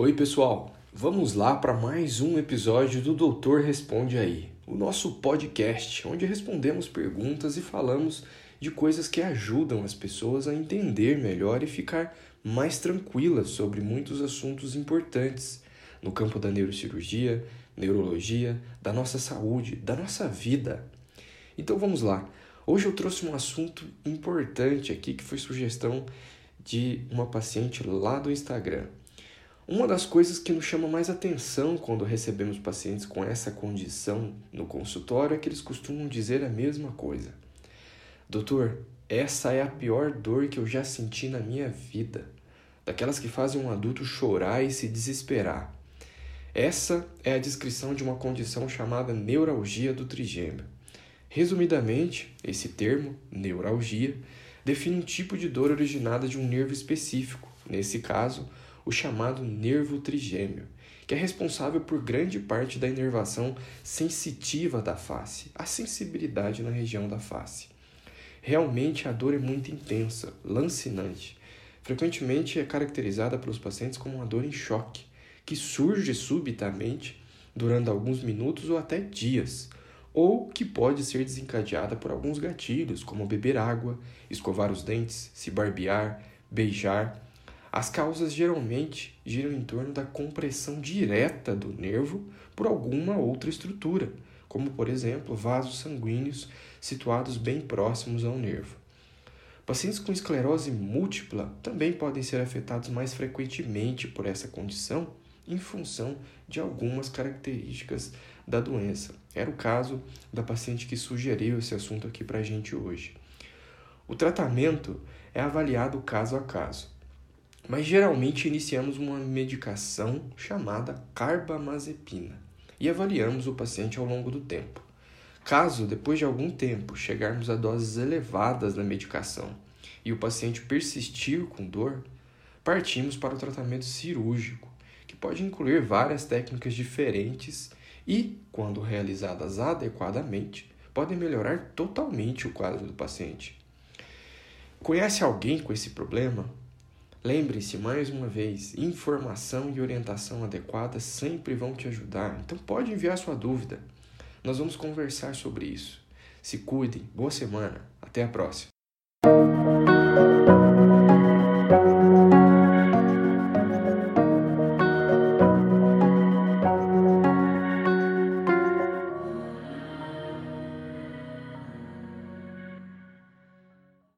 Oi, pessoal. Vamos lá para mais um episódio do Doutor Responde aí, o nosso podcast onde respondemos perguntas e falamos de coisas que ajudam as pessoas a entender melhor e ficar mais tranquilas sobre muitos assuntos importantes no campo da neurocirurgia, neurologia, da nossa saúde, da nossa vida. Então vamos lá. Hoje eu trouxe um assunto importante aqui que foi sugestão de uma paciente lá do Instagram. Uma das coisas que nos chama mais atenção quando recebemos pacientes com essa condição no consultório é que eles costumam dizer a mesma coisa. Doutor, essa é a pior dor que eu já senti na minha vida. Daquelas que fazem um adulto chorar e se desesperar. Essa é a descrição de uma condição chamada neuralgia do trigêmeo. Resumidamente, esse termo, neuralgia, define um tipo de dor originada de um nervo específico, nesse caso, o chamado nervo trigêmeo, que é responsável por grande parte da inervação sensitiva da face, a sensibilidade na região da face. Realmente a dor é muito intensa, lancinante. Frequentemente é caracterizada pelos pacientes como uma dor em choque, que surge subitamente durante alguns minutos ou até dias, ou que pode ser desencadeada por alguns gatilhos, como beber água, escovar os dentes, se barbear, beijar as causas geralmente giram em torno da compressão direta do nervo por alguma outra estrutura, como por exemplo vasos sanguíneos situados bem próximos ao nervo. Pacientes com esclerose múltipla também podem ser afetados mais frequentemente por essa condição em função de algumas características da doença. Era o caso da paciente que sugeriu esse assunto aqui para a gente hoje. O tratamento é avaliado caso a caso mas geralmente iniciamos uma medicação chamada carbamazepina e avaliamos o paciente ao longo do tempo. Caso, depois de algum tempo, chegarmos a doses elevadas da medicação e o paciente persistir com dor, partimos para o tratamento cirúrgico, que pode incluir várias técnicas diferentes e, quando realizadas adequadamente, podem melhorar totalmente o quadro do paciente. Conhece alguém com esse problema? Lembre-se mais uma vez: informação e orientação adequada sempre vão te ajudar. Então pode enviar sua dúvida. Nós vamos conversar sobre isso. Se cuidem. Boa semana. Até a próxima.